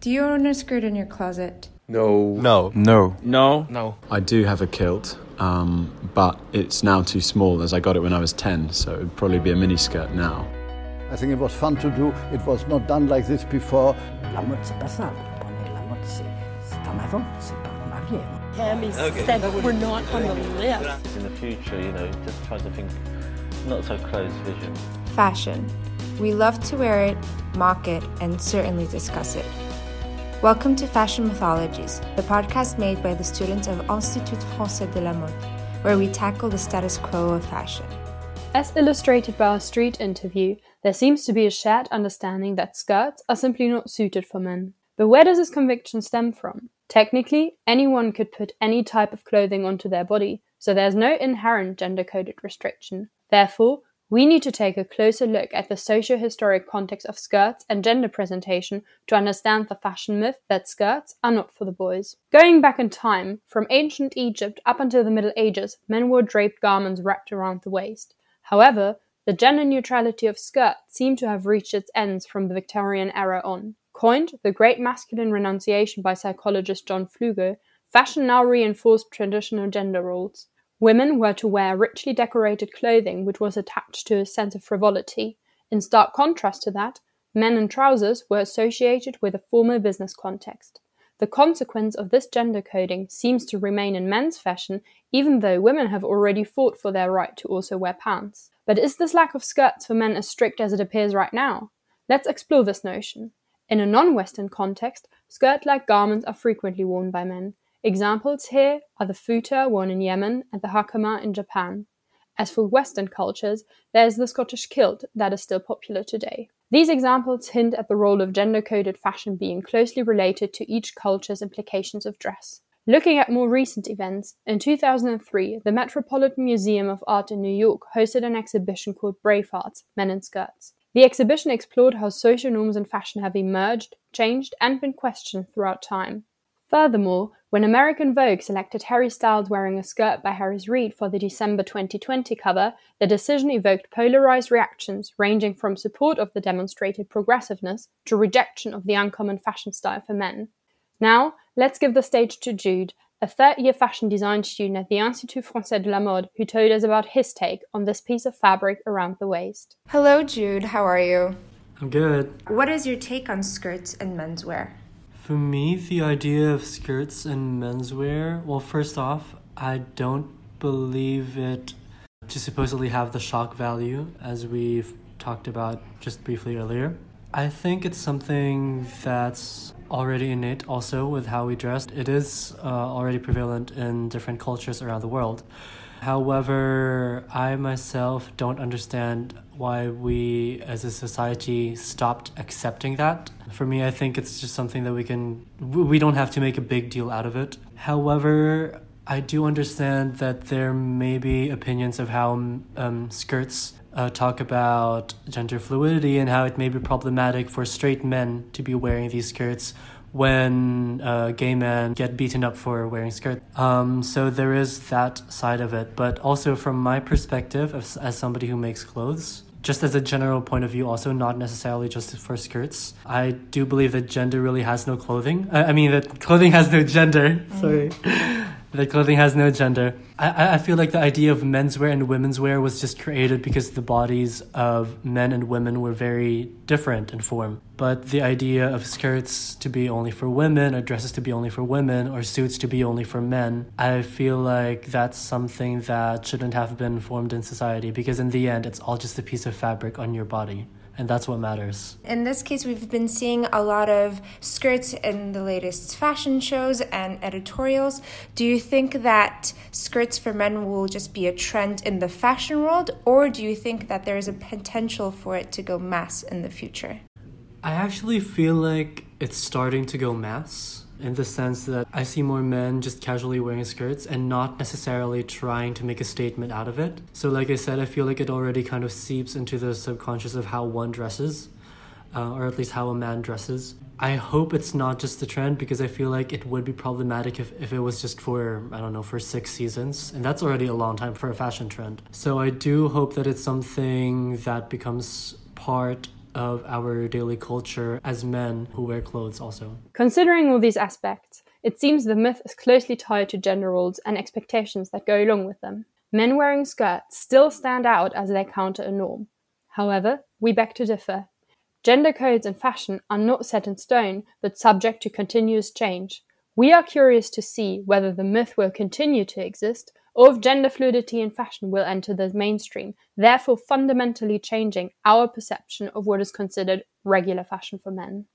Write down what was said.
Do you own a skirt in your closet? No. No. No. No. No. I do have a kilt, um, but it's now too small as I got it when I was 10, so it would probably be a mini skirt now. I think it was fun to do. It was not done like this before. La mode, c'est pas ça. Prenez la mode, c'est c'est en avant, c'est pas en arrière. Tammy said we're not on the list. In the future, you know, just try to think not so close vision. Fashion. We love to wear it, mock it, and certainly discuss it. Welcome to Fashion Mythologies, the podcast made by the students of Institut Français de la Mode, where we tackle the status quo of fashion. As illustrated by our street interview, there seems to be a shared understanding that skirts are simply not suited for men. But where does this conviction stem from? Technically, anyone could put any type of clothing onto their body, so there's no inherent gender coded restriction. Therefore, we need to take a closer look at the socio historic context of skirts and gender presentation to understand the fashion myth that skirts are not for the boys. Going back in time, from ancient Egypt up until the Middle Ages, men wore draped garments wrapped around the waist. However, the gender neutrality of skirt seemed to have reached its ends from the Victorian era on. Coined the Great Masculine Renunciation by psychologist John Flugel, fashion now reinforced traditional gender roles. Women were to wear richly decorated clothing which was attached to a sense of frivolity. In stark contrast to that, men in trousers were associated with a formal business context. The consequence of this gender coding seems to remain in men's fashion, even though women have already fought for their right to also wear pants. But is this lack of skirts for men as strict as it appears right now? Let's explore this notion. In a non Western context, skirt like garments are frequently worn by men. Examples here are the futa worn in Yemen and the hakama in Japan. As for Western cultures, there is the Scottish kilt that is still popular today. These examples hint at the role of gender coded fashion being closely related to each culture's implications of dress. Looking at more recent events, in 2003, the Metropolitan Museum of Art in New York hosted an exhibition called Bravehearts Men in Skirts. The exhibition explored how social norms in fashion have emerged, changed, and been questioned throughout time. Furthermore, when American Vogue selected Harry Styles wearing a skirt by Harris Reed for the December 2020 cover, the decision evoked polarized reactions ranging from support of the demonstrated progressiveness to rejection of the uncommon fashion style for men. Now, let's give the stage to Jude, a third year fashion design student at the Institut Français de la Mode, who told us about his take on this piece of fabric around the waist. Hello, Jude. How are you? I'm good. What is your take on skirts and menswear? For me, the idea of skirts and menswear, well, first off, I don't believe it to supposedly have the shock value, as we've talked about just briefly earlier. I think it's something that's already innate also with how we dress. It is uh, already prevalent in different cultures around the world. However, I myself don't understand why we as a society stopped accepting that. For me, I think it's just something that we can, we don't have to make a big deal out of it. However, I do understand that there may be opinions of how um, skirts uh, talk about gender fluidity and how it may be problematic for straight men to be wearing these skirts when uh, gay men get beaten up for wearing skirts. Um, so there is that side of it. But also, from my perspective, as, as somebody who makes clothes, just as a general point of view, also not necessarily just for skirts, I do believe that gender really has no clothing. I, I mean, that clothing has no gender. Sorry. That clothing has no gender. I, I feel like the idea of menswear and womenswear was just created because the bodies of men and women were very different in form. But the idea of skirts to be only for women, or dresses to be only for women, or suits to be only for men, I feel like that's something that shouldn't have been formed in society because in the end, it's all just a piece of fabric on your body and that's what matters. In this case, we've been seeing a lot of skirts in the latest fashion shows and editorials. Do you think that skirts for men will just be a trend in the fashion world, or do you think that there is a potential for it to go mass in the future? I actually feel like it's starting to go mass in the sense that I see more men just casually wearing skirts and not necessarily trying to make a statement out of it. So, like I said, I feel like it already kind of seeps into the subconscious of how one dresses, uh, or at least how a man dresses. I hope it's not just the trend because I feel like it would be problematic if, if it was just for, I don't know, for six seasons. And that's already a long time for a fashion trend. So I do hope that it's something that becomes part of our daily culture as men who wear clothes also. Considering all these aspects, it seems the myth is closely tied to gender roles and expectations that go along with them. Men wearing skirts still stand out as they counter a norm. However, we beg to differ. Gender codes in fashion are not set in stone, but subject to continuous change. We are curious to see whether the myth will continue to exist or if gender fluidity in fashion will enter the mainstream, therefore fundamentally changing our perception of what is considered regular fashion for men.